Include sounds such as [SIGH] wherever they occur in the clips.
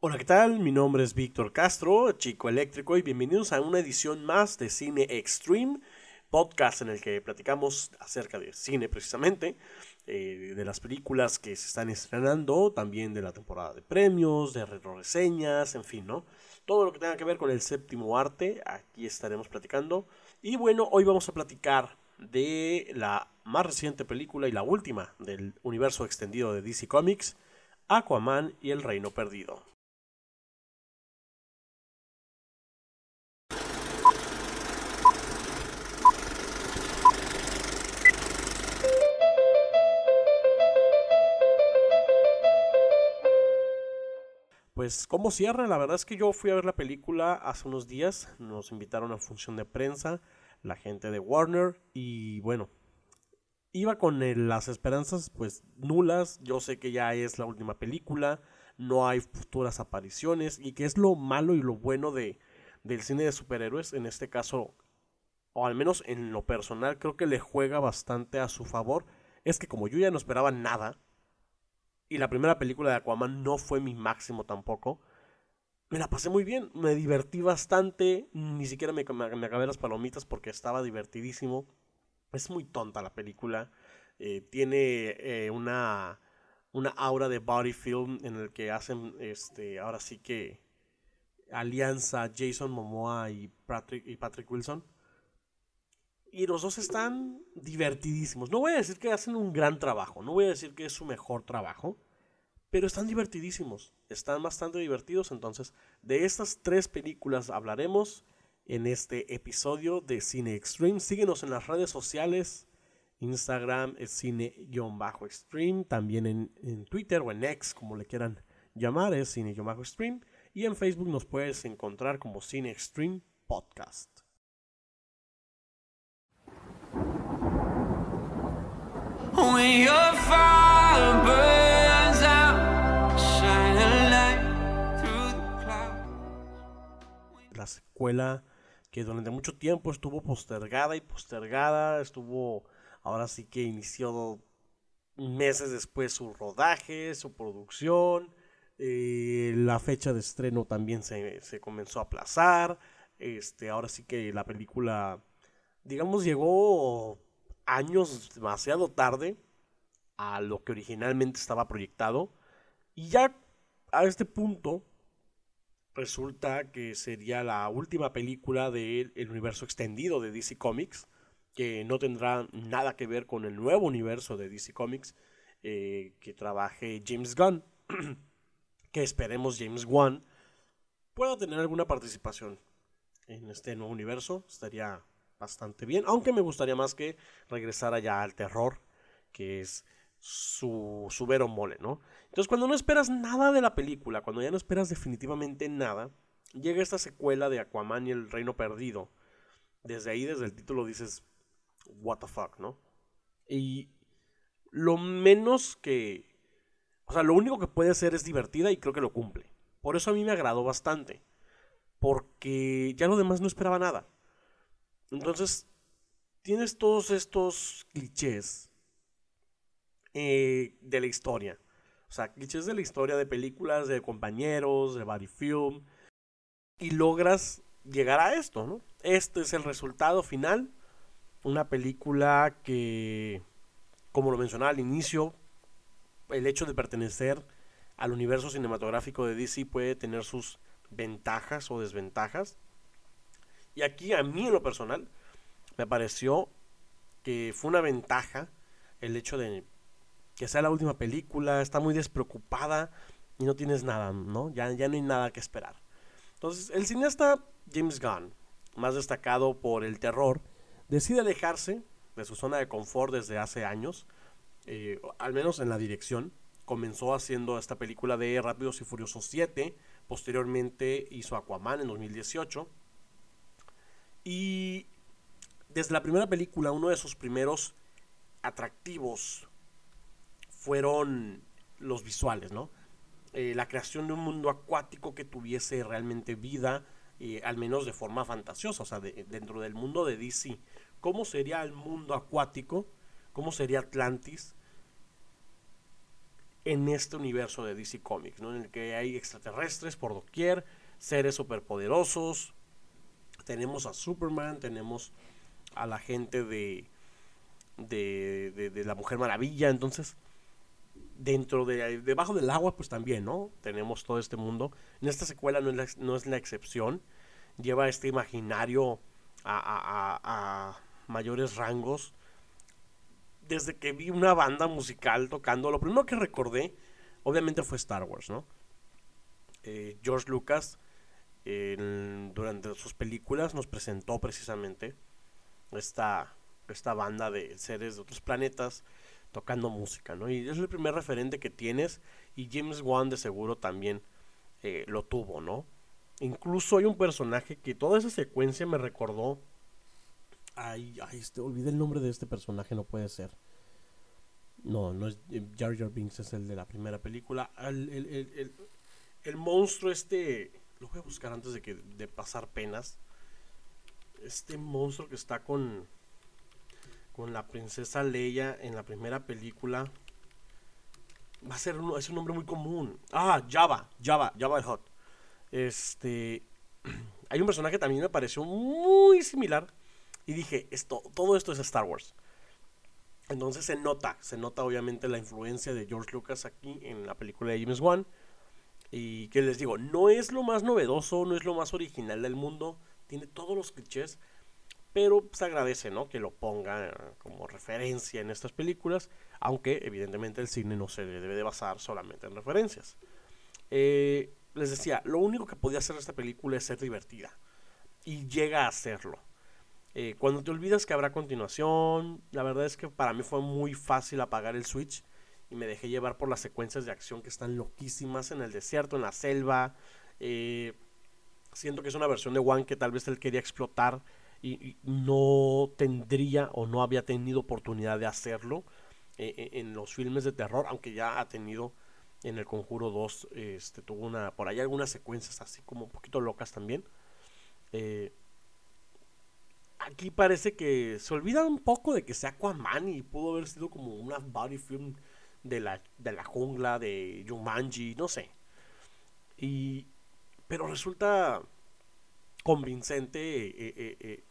Hola, ¿qué tal? Mi nombre es Víctor Castro, chico eléctrico, y bienvenidos a una edición más de Cine Extreme, podcast en el que platicamos acerca de cine precisamente, eh, de las películas que se están estrenando, también de la temporada de premios, de reseñas, en fin, ¿no? Todo lo que tenga que ver con el séptimo arte, aquí estaremos platicando. Y bueno, hoy vamos a platicar de la más reciente película y la última del universo extendido de DC Comics, Aquaman y el Reino Perdido. Pues, ¿cómo cierra? La verdad es que yo fui a ver la película hace unos días. Nos invitaron a función de prensa, la gente de Warner. Y bueno, iba con las esperanzas pues nulas. Yo sé que ya es la última película. No hay futuras apariciones. Y que es lo malo y lo bueno de, del cine de superhéroes. En este caso, o al menos en lo personal, creo que le juega bastante a su favor. Es que como yo ya no esperaba nada y la primera película de Aquaman no fue mi máximo tampoco. Me la pasé muy bien, me divertí bastante, ni siquiera me, me, acabé las palomitas porque estaba divertidísimo. Es muy tonta la película, eh, tiene eh, una, una aura de body film en el que hacen, este, ahora sí que, alianza Jason Momoa y Patrick, y Patrick Wilson. Y los dos están divertidísimos. No voy a decir que hacen un gran trabajo, no voy a decir que es su mejor trabajo, pero están divertidísimos, están bastante divertidos. Entonces, de estas tres películas hablaremos en este episodio de Cine Extreme. Síguenos en las redes sociales. Instagram es cine-extreme. También en, Twitter o en X, como le quieran llamar, es cine-extreme. Y en Facebook nos puedes encontrar como Cine Extreme Podcast. La secuela que durante mucho tiempo estuvo postergada y postergada, estuvo ahora sí que inició meses después su rodaje, su producción, eh, la fecha de estreno también se, se, comenzó a aplazar, este, ahora sí que la película, digamos, llegó años demasiado tarde a lo que originalmente estaba proyectado. Y ya a este punto resulta que sería la última película del universo extendido de DC Comics, que no tendrá nada que ver con el nuevo universo de DC Comics eh, que trabaje James Gunn, [CLEARS THROAT] que esperemos James Gunn pueda tener alguna participación en este nuevo universo, estaría bastante bien, aunque me gustaría más que regresara ya al terror, que es su, su vero mole, ¿no? Entonces cuando no esperas nada de la película, cuando ya no esperas definitivamente nada, llega esta secuela de Aquaman y el Reino Perdido. Desde ahí, desde el título dices, what the fuck, ¿no? Y lo menos que... O sea, lo único que puede ser es divertida y creo que lo cumple. Por eso a mí me agradó bastante. Porque ya lo demás no esperaba nada. Entonces, tienes todos estos clichés eh, de la historia. O sea, clichés de la historia de películas, de compañeros, de body film. Y logras llegar a esto, ¿no? Este es el resultado final. Una película que, como lo mencionaba al inicio, el hecho de pertenecer al universo cinematográfico de DC puede tener sus ventajas o desventajas. Y aquí a mí en lo personal me pareció que fue una ventaja el hecho de que sea la última película, está muy despreocupada y no tienes nada, ¿no? Ya, ya no hay nada que esperar. Entonces, el cineasta James Gunn, más destacado por el terror, decide alejarse de su zona de confort desde hace años, eh, al menos en la dirección. Comenzó haciendo esta película de Rápidos y Furiosos 7, posteriormente hizo Aquaman en 2018 y desde la primera película, uno de sus primeros atractivos fueron los visuales, ¿no? Eh, la creación de un mundo acuático que tuviese realmente vida, eh, al menos de forma fantasiosa, o sea, dentro del mundo de DC. ¿Cómo sería el mundo acuático? ¿Cómo sería Atlantis? en este universo de DC Comics, ¿no? En el que hay extraterrestres por doquier, seres superpoderosos, tenemos a Superman, tenemos a la gente de, de, de, la Mujer Maravilla, entonces dentro de debajo del agua pues también, ¿no? Tenemos todo este mundo. En esta secuela no es la, no es la excepción, lleva este imaginario a, a, a mayores rangos desde que vi una banda musical tocando, lo primero que recordé, obviamente fue Star Wars, ¿no? Eh, George Lucas, durante sus películas, nos presentó precisamente esta, esta banda de seres de otros planetas tocando música, ¿no? Y es el primer referente que tienes, y James Wan de seguro también eh, lo tuvo, ¿no? Incluso hay un personaje que toda esa secuencia me recordó Ay, ay, este, olvidé el nombre de este personaje, no puede ser. No, no es eh, Jar Jar Binks, es el de la primera película. El, el, el, el, monstruo este, lo voy a buscar antes de que de pasar penas. Este monstruo que está con con la princesa Leia en la primera película va a ser un, es un nombre muy común. Ah, Java, Java, Java Hot. Este [CLEARS THROAT] hay un personaje también me pareció muy similar y dije, esto, todo esto es Star Wars. Entonces se nota, se nota obviamente la influencia de George Lucas aquí en la película de James Wan. Y que les digo, no es lo más novedoso, no es lo más original del mundo, tiene todos los clichés, pero se agradece, ¿no? Que lo ponga como referencia en estas películas, aunque evidentemente el cine no se debe de basar solamente en referencias. Eh, les decía, lo único que podía hacer esta película es ser divertida, y llega a hacerlo. Eh, cuando te olvidas que habrá continuación, la verdad es que para mí fue muy fácil apagar el Switch y me dejé llevar por las secuencias de acción que están loquísimas en el desierto, en la selva. Eh, siento que es una versión de One que tal vez él quería explotar y, no tendría o no había tenido oportunidad de hacerlo eh, en los filmes de terror, aunque ya ha tenido en el Conjuro 2, este, tuvo una, por ahí algunas secuencias así como un poquito locas también. Eh, aquí parece que se olvida un poco de que sea Aquaman y pudo haber sido como una body film de la, de la jungla, de Jumanji, no sé. Y, pero resulta convincente, eh, eh, eh,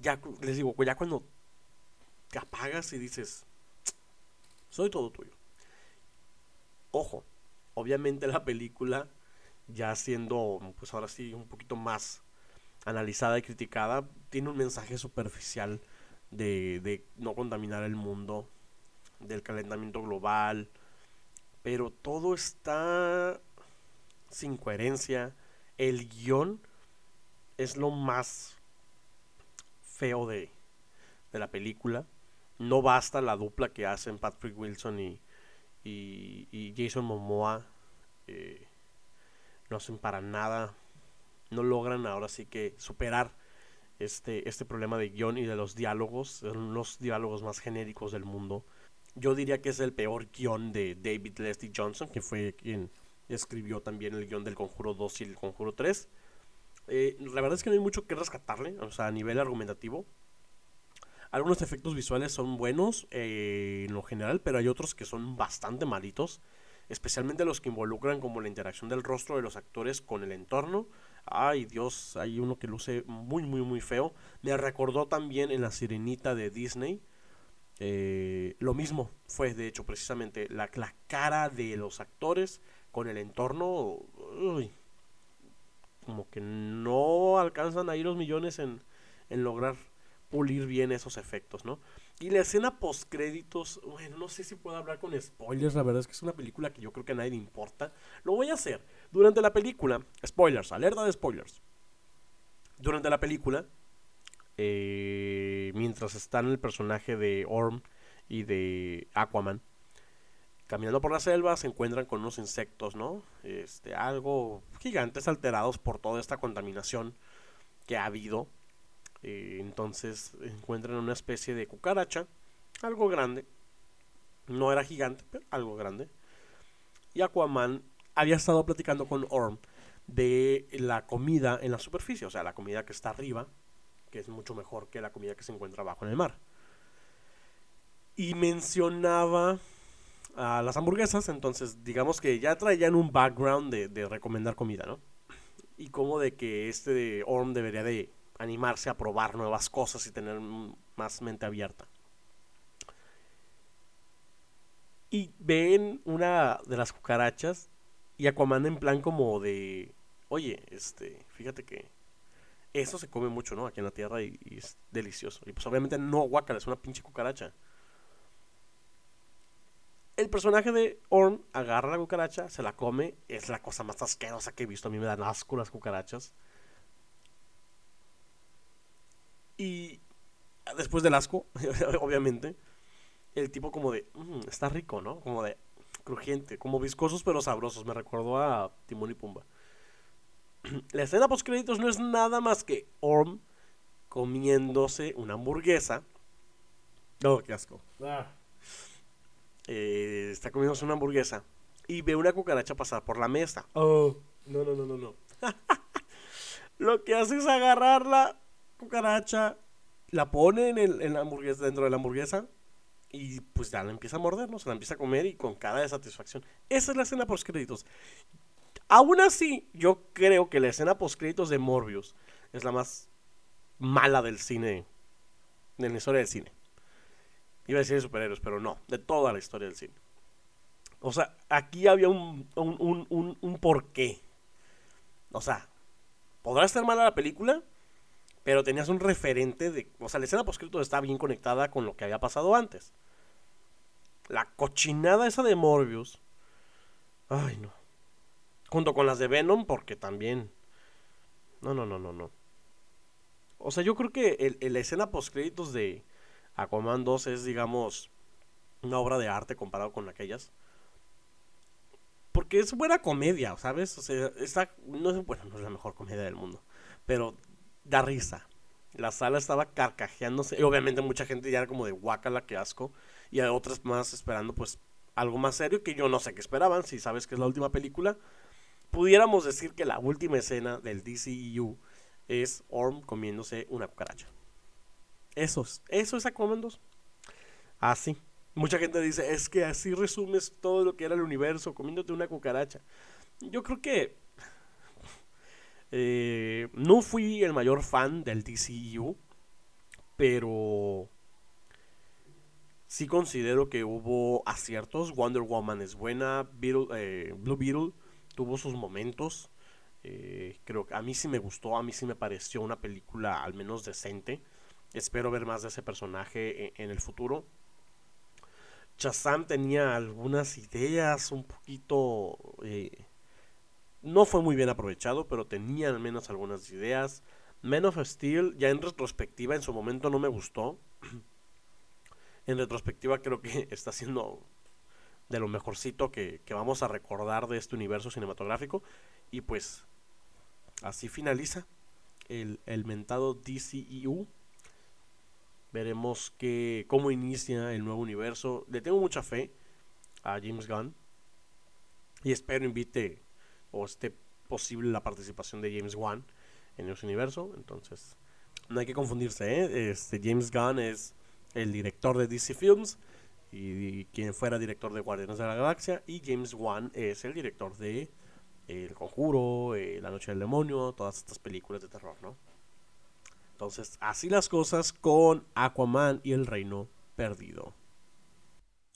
ya les digo, ya cuando te apagas y dices, soy todo tuyo. Ojo, obviamente la película ya siendo, pues ahora sí, un poquito más analizada y criticada, tiene un mensaje superficial de, de no contaminar el mundo, del calentamiento global, pero todo está sin coherencia. El guion es lo más feo de, de la película. No basta la dupla que hacen Patrick Wilson y, y, Jason Momoa. Eh, no hacen para nada no logran ahora sí que superar este, este problema de guion y de los diálogos, son los diálogos más genéricos del mundo. Yo diría que es el peor guion de David Leslie Johnson, que fue quien escribió también el guion del Conjuro 2 y el Conjuro 3. Eh, la verdad es que no hay mucho que rescatarle, o sea, a nivel argumentativo. Algunos efectos visuales son buenos eh, en lo general, pero hay otros que son bastante malitos, especialmente los que involucran como la interacción del rostro de los actores con el entorno Ay, Dios, hay uno que luce muy, muy, muy feo. Me recordó también en la sirenita de Disney. Eh, lo mismo fue, de hecho, precisamente la, la, cara de los actores con el entorno. Como que no alcanzan ahí los millones en, en lograr pulir bien esos efectos, ¿no? Y la escena post créditos, bueno, no sé si puedo hablar con spoilers, la verdad es que es una película que yo creo que a nadie le importa. Lo voy a hacer. Durante la película, spoilers, alerta de spoilers. Durante la película, eh, mientras están el personaje de Orm y de Aquaman, caminando por la selva, se encuentran con unos insectos, ¿no? Este, algo gigantes alterados por toda esta contaminación que ha habido eh, entonces encuentran una especie de cucaracha, algo grande. No era gigante, pero algo grande. Y Aquaman había estado platicando con Orm de la comida en la superficie, o sea, la comida que está arriba, que es mucho mejor que la comida que se encuentra abajo en el mar. Y mencionaba a las hamburguesas, entonces digamos que ya traían un background de, de recomendar comida, ¿no? Y como de que este de Orm debería de animarse a probar nuevas cosas y tener más mente abierta. Y ven una de las cucarachas y Aquaman en plan como de, oye, este, fíjate que eso se come mucho, ¿no? Aquí en la tierra y, es delicioso. Y pues obviamente no guacala, es una pinche cucaracha. El personaje de Orm agarra la cucaracha, se la come, es la cosa más asquerosa que he visto. A mí me dan asco las cucarachas. Y después del asco, [LAUGHS] obviamente, el tipo como de, mm, está rico, ¿no? Como de crujiente, como viscosos pero sabrosos. Me recordó a Timón y Pumba. [CLEARS THROAT] La escena post créditos no es nada más que Orm comiéndose una hamburguesa. Oh, qué asco. Ah. Eh, está comiéndose una hamburguesa y ve una cucaracha pasar por la mesa. Oh, no, no, no, no, no. [LAUGHS] Lo que hace es agarrar la cucaracha, la pone en, el, en la hamburguesa, dentro de la hamburguesa y pues ya la empieza a morder, ¿no? Se la empieza a comer y con cara de satisfacción. Esa es la escena post créditos. Aún así, yo creo que la escena post créditos de Morbius es la más mala del cine, de la historia del cine. Iba a decir de superhéroes, pero no, de toda la historia del cine. O sea, aquí había un, un, un, un porqué. O sea, podrá estar mala la película, pero tenías un referente de... O sea, la escena poscrito está bien conectada con lo que había pasado antes. La cochinada esa de Morbius. Ay, no. Junto con las de Venom, porque también... No, no, no, no, no. O sea, yo creo que el, la escena postcréditos de Aquaman 2 es, digamos, una obra de arte comparado con aquellas. Porque es buena comedia, ¿sabes? O sea, está, no es, no es la mejor comedia del mundo. Pero da risa. La sala estaba carcajeándose. Y obviamente mucha gente ya era como de guacala, que asco. Y hay otras más esperando pues algo más serio que yo no sé qué esperaban. Si sabes que es la última película. Pudiéramos decir que la última escena del DCEU es Orm comiéndose una cucaracha. Eso es, eso es Aquaman 2. Así. Mucha gente dice, es que así resumes todo lo que era el universo, comiéndote una cucaracha. Yo creo que eh, no fui el mayor fan del DCU, pero sí considero que hubo aciertos. Wonder Woman es buena, eh, Blue Beetle tuvo sus momentos. Eh, creo que a mí sí me gustó, a mí sí me pareció una película al menos decente. Espero ver más de ese personaje en, en el futuro. Shazam tenía algunas ideas un poquito no fue muy bien aprovechado, pero tenía al menos algunas ideas. Men of Steel, ya en retrospectiva, en su momento no me gustó. [CLEARS THROAT] en retrospectiva creo que [LAUGHS] está siendo de lo mejorcito que, vamos a recordar de este universo cinematográfico. Y pues así finaliza el, el mentado DCEU. Veremos que, cómo inicia el nuevo universo. Le tengo mucha fe a James Gunn. Y espero invite o esté posible la participación de James Wan en ese universo. Entonces, no hay que confundirse. ¿eh? Este, James Gunn es el director de DC Films y, quien fuera director de Guardianes de la Galaxia. Y James Wan es el director de El Conjuro, eh, La Noche del Demonio, todas estas películas de terror, ¿no? Entonces, así las cosas con Aquaman y el Reino Perdido.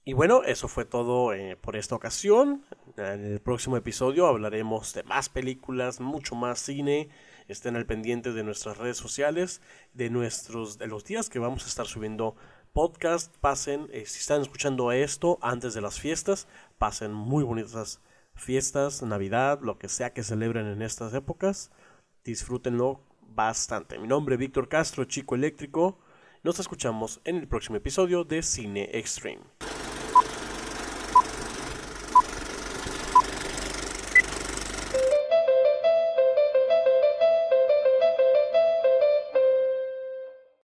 Y bueno, eso fue todo eh, por esta ocasión. En el próximo episodio hablaremos de más películas, mucho más cine. Estén al pendiente de nuestras redes sociales, de nuestros, de los días que vamos a estar subiendo podcast. Pasen, eh, si están escuchando esto antes de las fiestas, pasen muy bonitas fiestas, Navidad, lo que sea que celebren en estas épocas. Disfrútenlo bastante. Mi nombre es Víctor Castro, Chico Eléctrico. Nos escuchamos en el próximo episodio de Cine Extreme.